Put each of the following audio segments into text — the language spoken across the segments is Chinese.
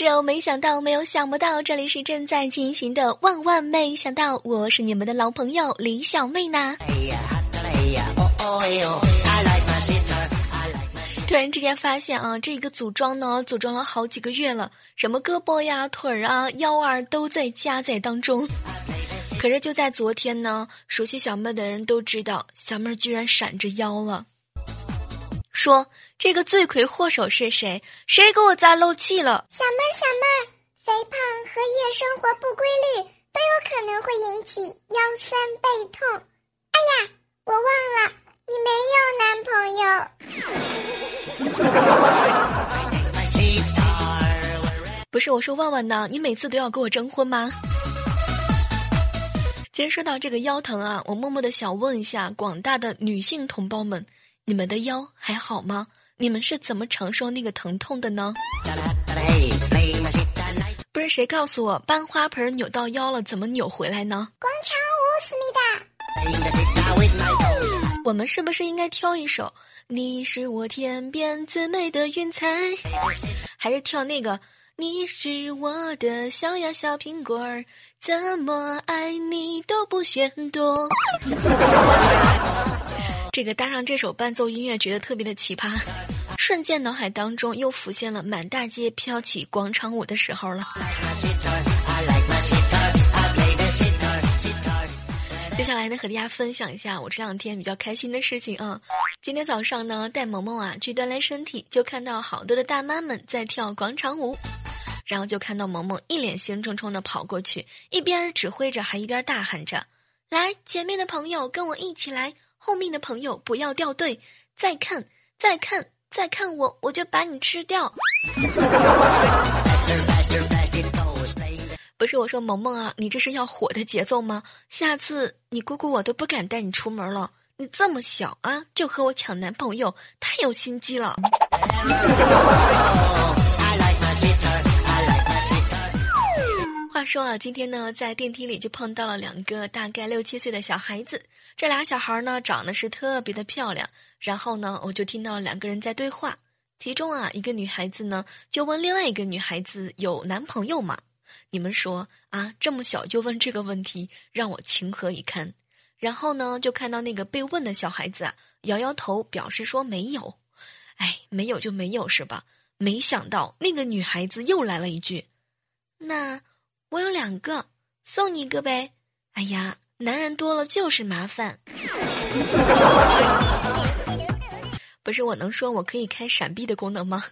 这有没想到，没有想不到，这里是正在进行的万万没想到，我是你们的老朋友李小妹呢。突然之间发现啊，这个组装呢，组装了好几个月了，什么胳膊呀、腿儿啊、腰啊，都在加载当中。可是就在昨天呢，熟悉小妹的人都知道，小妹居然闪着腰了。说这个罪魁祸首是谁？谁给我栽漏气了？小妹儿，小妹儿，肥胖和夜生活不规律都有可能会引起腰酸背痛。哎呀，我忘了，你没有男朋友。不是我说万万呢，你每次都要跟我征婚吗？其实说到这个腰疼啊，我默默的想问一下广大的女性同胞们。你们的腰还好吗？你们是怎么承受那个疼痛的呢？不是谁告诉我搬花盆扭到腰了，怎么扭回来呢？广场舞，思密达。我们是不是应该挑一首《你是我天边最美的云彩》，还是跳那个《你是我的小呀小苹果儿》，怎么爱你都不嫌多。这个搭上这首伴奏音乐，觉得特别的奇葩，瞬间脑海当中又浮现了满大街飘起广场舞的时候了。接下来呢，和大家分享一下我这两天比较开心的事情啊。今天早上呢，带萌萌啊去锻炼身体，就看到好多的大妈们在跳广场舞，然后就看到萌萌一脸兴冲冲的跑过去，一边指挥着，还一边大喊着：“来，前面的朋友跟我一起来。”后面的朋友不要掉队，再看，再看，再看我，我就把你吃掉。不是我说萌萌啊，你这是要火的节奏吗？下次你姑姑我都不敢带你出门了。你这么小啊，就和我抢男朋友，太有心机了。话说啊，今天呢，在电梯里就碰到了两个大概六七岁的小孩子。这俩小孩呢，长得是特别的漂亮。然后呢，我就听到了两个人在对话。其中啊，一个女孩子呢，就问另外一个女孩子有男朋友吗？你们说啊，这么小就问这个问题，让我情何以堪？然后呢，就看到那个被问的小孩子啊，摇摇头，表示说没有。哎，没有就没有是吧？没想到那个女孩子又来了一句：“那。”我有两个，送你一个呗。哎呀，男人多了就是麻烦。不是我能说我可以开闪避的功能吗？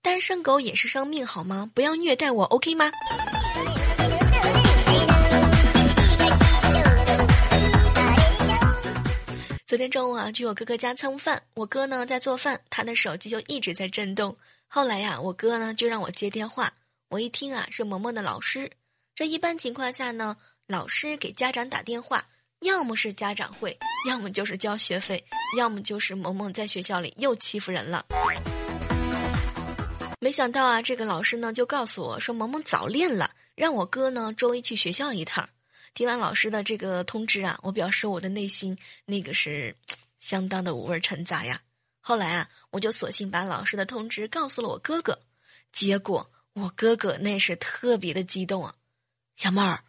单身狗也是生命好吗？不要虐待我，OK 吗？昨天中午啊，去我哥哥家蹭饭，我哥呢在做饭，他的手机就一直在震动。后来呀，我哥呢就让我接电话。我一听啊，是萌萌的老师。这一般情况下呢，老师给家长打电话，要么是家长会，要么就是交学费，要么就是萌萌在学校里又欺负人了。没想到啊，这个老师呢就告诉我说，萌萌早恋了，让我哥呢周一去学校一趟。听完老师的这个通知啊，我表示我的内心那个是相当的五味陈杂呀。后来啊，我就索性把老师的通知告诉了我哥哥，结果。我哥哥那是特别的激动啊，小妹儿，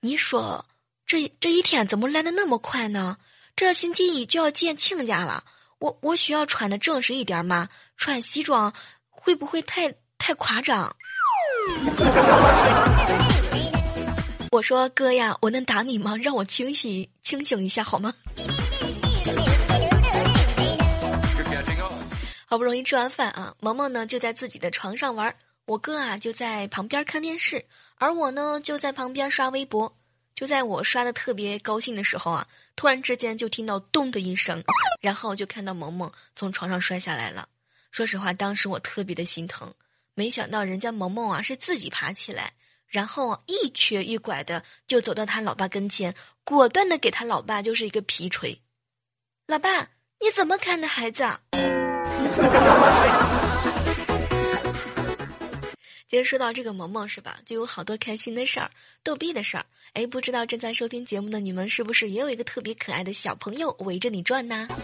你说这这一天怎么来的那么快呢？这星期一就要见亲家了，我我需要穿的正式一点吗？穿西装会不会太太夸张？我说哥呀，我能打你吗？让我清醒清醒一下好吗？好不容易吃完饭啊，萌萌呢就在自己的床上玩。我哥啊就在旁边看电视，而我呢就在旁边刷微博。就在我刷的特别高兴的时候啊，突然之间就听到咚的一声，然后就看到萌萌从床上摔下来了。说实话，当时我特别的心疼，没想到人家萌萌啊是自己爬起来，然后一瘸一拐的就走到他老爸跟前，果断的给他老爸就是一个皮锤。老爸，你怎么看的孩子？其实说到这个萌萌是吧，就有好多开心的事儿、逗逼的事儿。哎，不知道正在收听节目的你们是不是也有一个特别可爱的小朋友围着你转呢？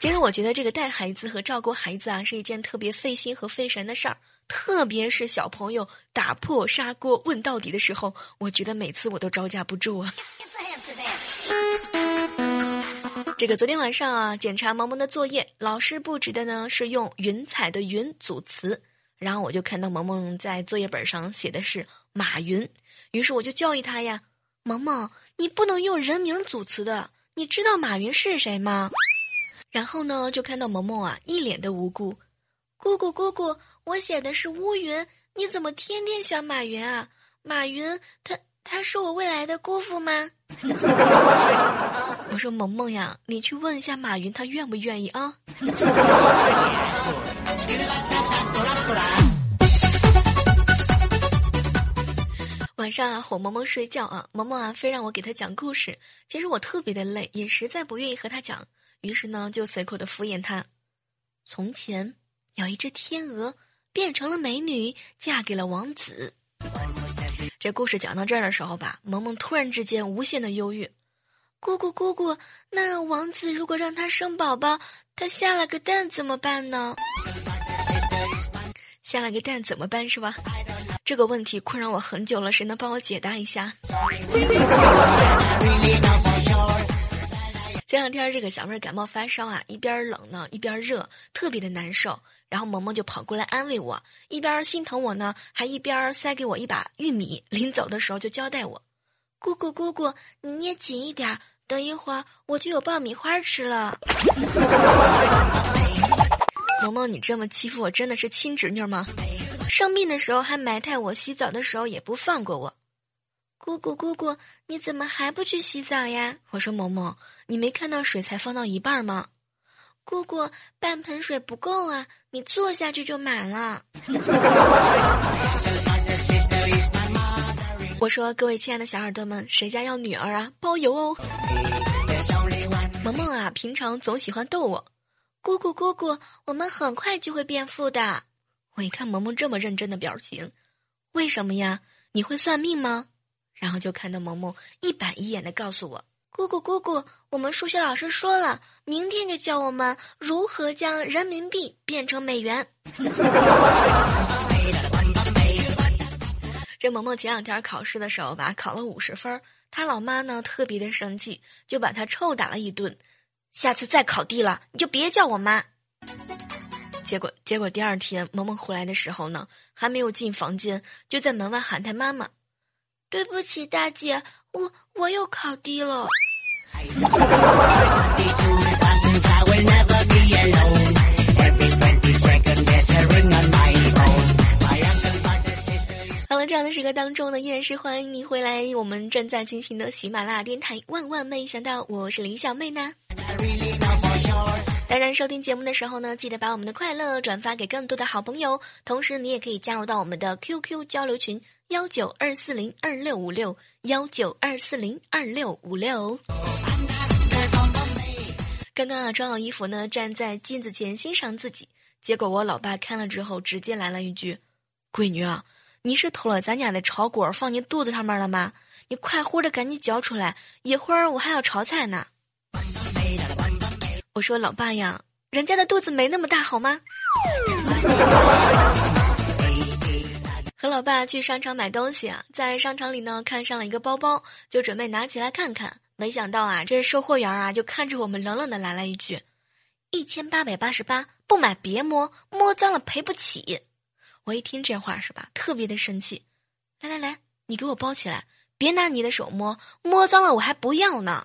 其实我觉得这个带孩子和照顾孩子啊，是一件特别费心和费神的事儿。特别是小朋友打破砂锅问到底的时候，我觉得每次我都招架不住啊。这个昨天晚上啊，检查萌萌的作业，老师布置的呢是用云彩的云组词，然后我就看到萌萌在作业本上写的是马云，于是我就教育他呀，萌萌，你不能用人名组词的，你知道马云是谁吗？然后呢，就看到萌萌啊一脸的无辜，姑姑姑姑，我写的是乌云，你怎么天天想马云啊？马云他。他是我未来的姑父吗？我说萌萌呀，你去问一下马云，他愿不愿意啊？晚上啊，哄萌萌睡觉啊，萌萌啊，非让我给他讲故事。其实我特别的累，也实在不愿意和他讲，于是呢，就随口的敷衍他。从前有一只天鹅，变成了美女，嫁给了王子。这故事讲到这儿的时候吧，萌萌突然之间无限的忧郁。姑姑姑姑，那王子如果让他生宝宝，他下了个蛋怎么办呢？下了个蛋怎么办是吧？这个问题困扰我很久了，谁能帮我解答一下？前两天这个小妹感冒发烧啊，一边冷呢一边热，特别的难受。然后萌萌就跑过来安慰我，一边心疼我呢，还一边塞给我一把玉米。临走的时候就交代我：“姑姑姑姑，你捏紧一点，等一会儿我就有爆米花吃了。”萌萌，你这么欺负我，真的是亲侄女吗？生病的时候还埋汰我，洗澡的时候也不放过我。姑姑姑姑，你怎么还不去洗澡呀？我说萌萌，你没看到水才放到一半吗？姑姑，半盆水不够啊，你坐下去就满了。我说，各位亲爱的小耳朵们，谁家要女儿啊？包邮哦。萌萌啊，平常总喜欢逗我。姑姑姑姑，我们很快就会变富的。我一看萌萌这么认真的表情，为什么呀？你会算命吗？然后就看到萌萌一板一眼的告诉我。姑姑姑姑，我们数学老师说了，明天就教我们如何将人民币变成美元。这萌萌前两天考试的时候吧，考了五十分，他老妈呢特别的生气，就把他臭打了一顿。下次再考低了，你就别叫我妈。结果结果第二天萌萌回来的时候呢，还没有进房间，就在门外喊他妈妈：“对不起，大姐，我我又考低了。”这样的时刻当中呢，依然是欢迎你回来。我们正在进行的喜马拉雅电台，万万没想到，我是林小妹呢。当然，收听节目的时候呢，记得把我们的快乐转发给更多的好朋友。同时，你也可以加入到我们的 QQ 交流群幺九二四零二六五六幺九二四零二六五六。刚刚啊，穿好衣服呢，站在镜子前欣赏自己。结果我老爸看了之后，直接来了一句：“闺女啊，你是偷了咱家的炒锅放你肚子上面了吗？你快活着赶紧交出来，一会儿我还要炒菜呢。”我说：“老爸呀，人家的肚子没那么大，好吗？”和老爸去商场买东西啊，在商场里呢，看上了一个包包，就准备拿起来看看。没想到啊，这售货员啊就看着我们冷冷的来了一句：“一千八百八十八，不买别摸，摸脏了赔不起。”我一听这话是吧，特别的生气。来来来，你给我包起来，别拿你的手摸，摸脏了我还不要呢。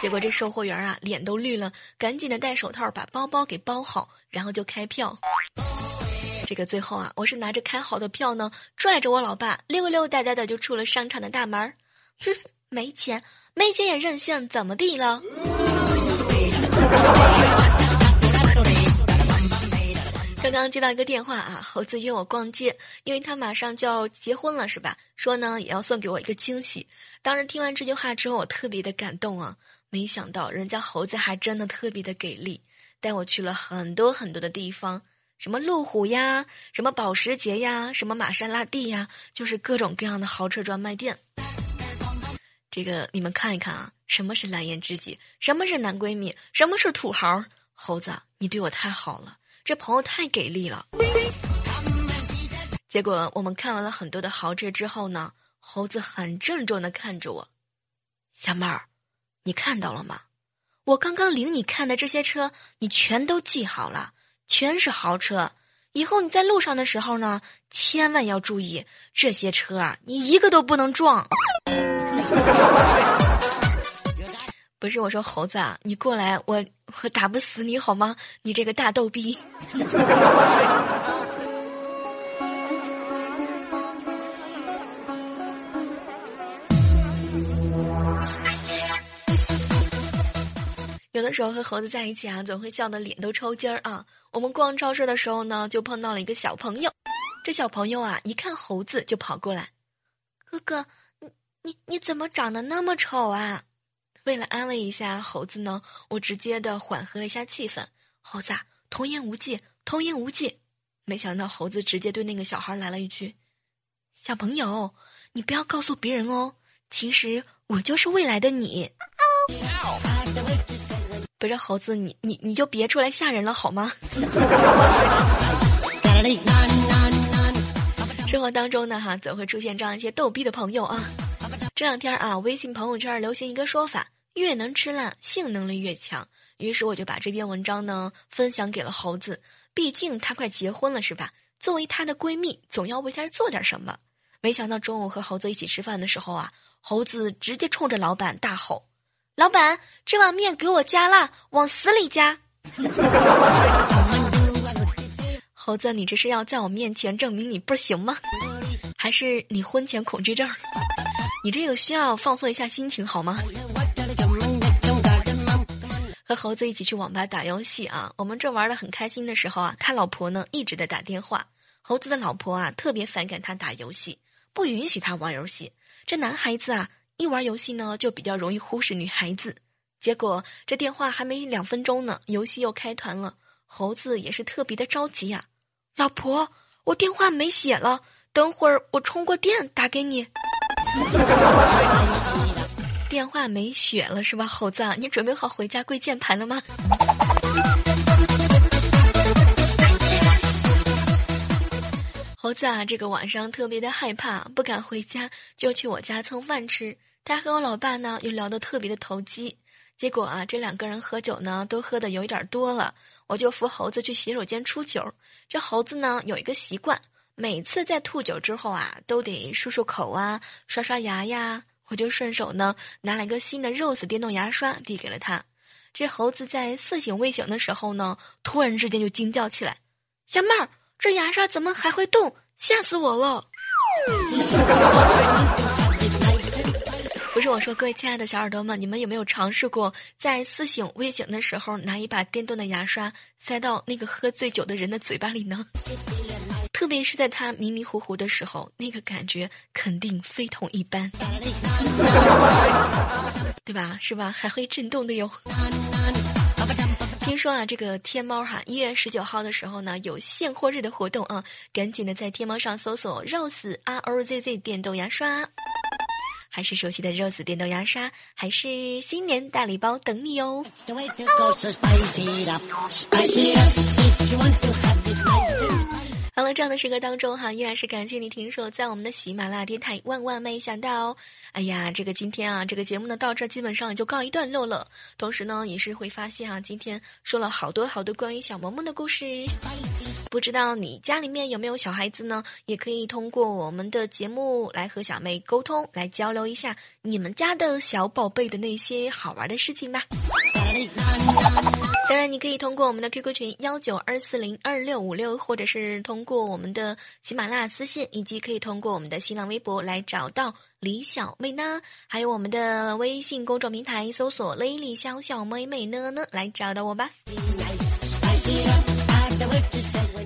结果这售货员啊脸都绿了，赶紧的戴手套把包包给包好，然后就开票。这个最后啊，我是拿着开好的票呢，拽着我老爸溜溜达达的就出了商场的大门。哼，没钱，没钱也任性，怎么地了？刚刚接到一个电话啊，猴子约我逛街，因为他马上就要结婚了，是吧？说呢也要送给我一个惊喜。当时听完这句话之后，我特别的感动啊！没想到人家猴子还真的特别的给力，带我去了很多很多的地方，什么路虎呀，什么保时捷呀，什么玛莎拉蒂呀，就是各种各样的豪车专卖店。这个你们看一看啊，什么是蓝颜知己，什么是男闺蜜，什么是土豪？猴子，你对我太好了。这朋友太给力了。结果我们看完了很多的豪车之后呢，猴子很郑重的看着我，小妹儿，你看到了吗？我刚刚领你看的这些车，你全都记好了，全是豪车。以后你在路上的时候呢，千万要注意这些车啊，你一个都不能撞。不是我说猴子啊，你过来，我我打不死你好吗？你这个大逗逼。有的时候和猴子在一起啊，总会笑得脸都抽筋儿啊。我们逛超市的时候呢，就碰到了一个小朋友，这小朋友啊，一看猴子就跑过来，哥哥，你你你怎么长得那么丑啊？为了安慰一下猴子呢，我直接的缓和了一下气氛。猴子，童言无忌，童言无忌。没想到猴子直接对那个小孩来了一句：“小朋友，你不要告诉别人哦，其实我就是未来的你。”不是猴子，你你你就别出来吓人了好吗？生活当中呢，哈，总会出现这样一些逗逼的朋友啊。这两天啊，微信朋友圈流行一个说法。越能吃辣，性能力越强。于是我就把这篇文章呢分享给了猴子，毕竟他快结婚了，是吧？作为她的闺蜜，总要为他做点什么。没想到中午和猴子一起吃饭的时候啊，猴子直接冲着老板大吼：“老板，这碗面给我加辣，往死里加！” 猴子，你这是要在我面前证明你不行吗？还是你婚前恐惧症？你这个需要放松一下心情好吗？猴子一起去网吧打游戏啊，我们正玩的很开心的时候啊，他老婆呢一直在打电话。猴子的老婆啊特别反感他打游戏，不允许他玩游戏。这男孩子啊一玩游戏呢就比较容易忽视女孩子。结果这电话还没两分钟呢，游戏又开团了。猴子也是特别的着急呀，老婆，我电话没血了，等会儿我充过电打给你。电话没血了是吧，猴子？你准备好回家跪键盘了吗？猴子啊，这个晚上特别的害怕，不敢回家，就去我家蹭饭吃。他和我老爸呢，又聊得特别的投机。结果啊，这两个人喝酒呢，都喝的有一点多了。我就扶猴子去洗手间出酒。这猴子呢，有一个习惯，每次在吐酒之后啊，都得漱漱口啊，刷刷牙呀。我就顺手呢拿了一个新的 Rose 电动牙刷递给了他。这猴子在似醒未醒的时候呢，突然之间就惊叫起来：“小妹儿，这牙刷怎么还会动？吓死我了！” 不是我说，各位亲爱的小耳朵们，你们有没有尝试过在似醒未醒的时候拿一把电动的牙刷塞到那个喝醉酒的人的嘴巴里呢？特别是在他迷迷糊糊的时候，那个感觉肯定非同一般，对吧？是吧？还会震动的哟。听说啊，这个天猫哈，一月十九号的时候呢，有现货日的活动啊，赶紧的在天猫上搜索 Rose R O Z Z 电动牙刷，还是熟悉的 Rose 电动牙刷，还是新年大礼包等你哟。好了，这样的时刻当中哈，依然是感谢你停手在我们的喜马拉雅电台。万万没想到，哎呀，这个今天啊，这个节目呢到这基本上也就告一段落了。同时呢，也是会发现啊，今天说了好多好多关于小萌萌的故事。不知道你家里面有没有小孩子呢？也可以通过我们的节目来和小妹沟通，来交流一下你们家的小宝贝的那些好玩的事情吧。当然，你可以通过我们的 QQ 群幺九二四零二六五六，或者是通过我们的喜马拉雅私信，以及可以通过我们的新浪微博来找到李小妹呢。还有我们的微信公众平台搜索“雷李小小妹妹呢呢”来找到我吧。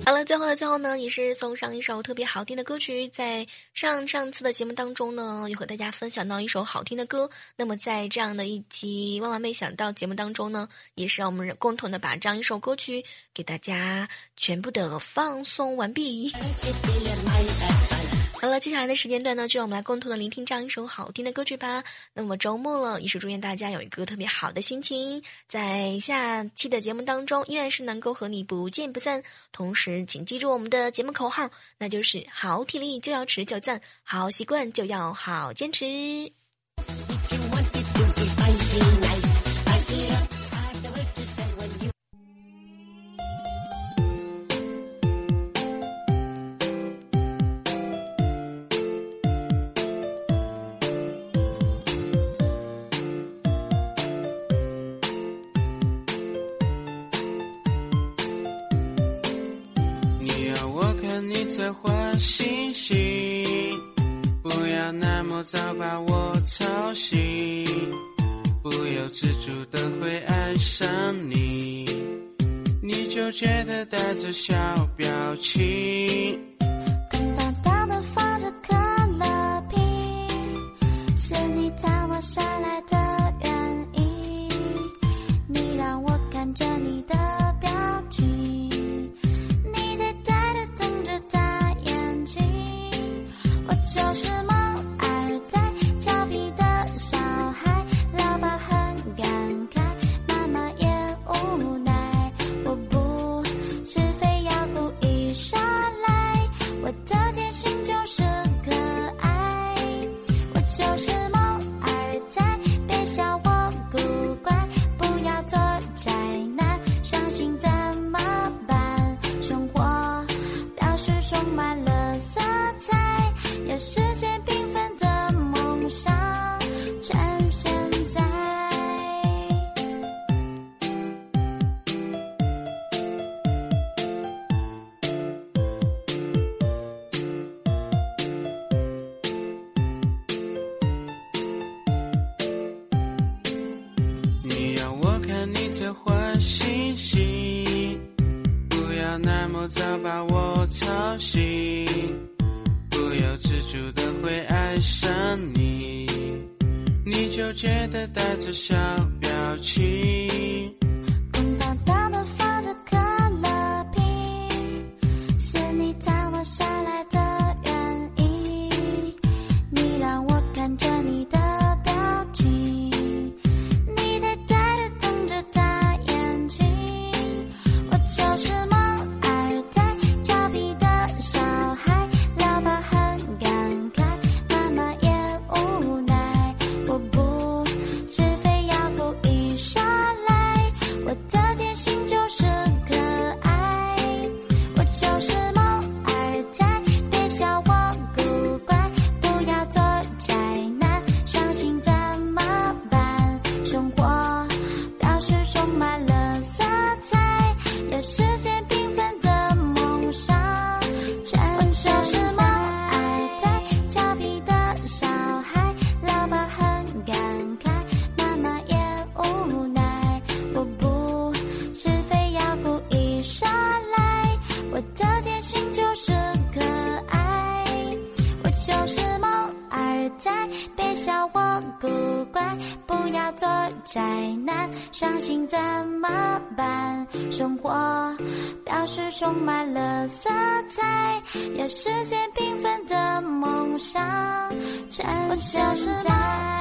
好了，最后的最后呢，也是送上一首特别好听的歌曲。在上上次的节目当中呢，有和大家分享到一首好听的歌。那么在这样的一期万万没想到节目当中呢，也是让我们共同的把这样一首歌曲给大家全部的放送完毕。好了，接下来的时间段呢，就让我们来共同的聆听这样一首好听的歌曲吧。那么周末了，也是祝愿大家有一个特别好的心情，在下期的节目当中，依然是能够和你不见不散。同时，请记住我们的节目口号，那就是好体力就要持久战，好习惯就要好坚持。你在画星星，不要那么早把我吵醒，不由自主的会爱上你，你就觉得带着小表情。空荡荡的放着可乐瓶，是你探我下来的就是梦星星，不要那么早把我吵醒。不由自主的会爱上你，你就觉得带着小表情。满了色彩，要实现缤纷的梦想。我就是猫耳仔，调皮的小孩，老爸很感慨，妈妈也无奈。我不是非要故意耍赖，我的天性就是可爱。我就是猫耳仔，别笑我古怪，不要做宅男，伤心在。是充满了色彩，要实现缤纷的梦想，趁现在。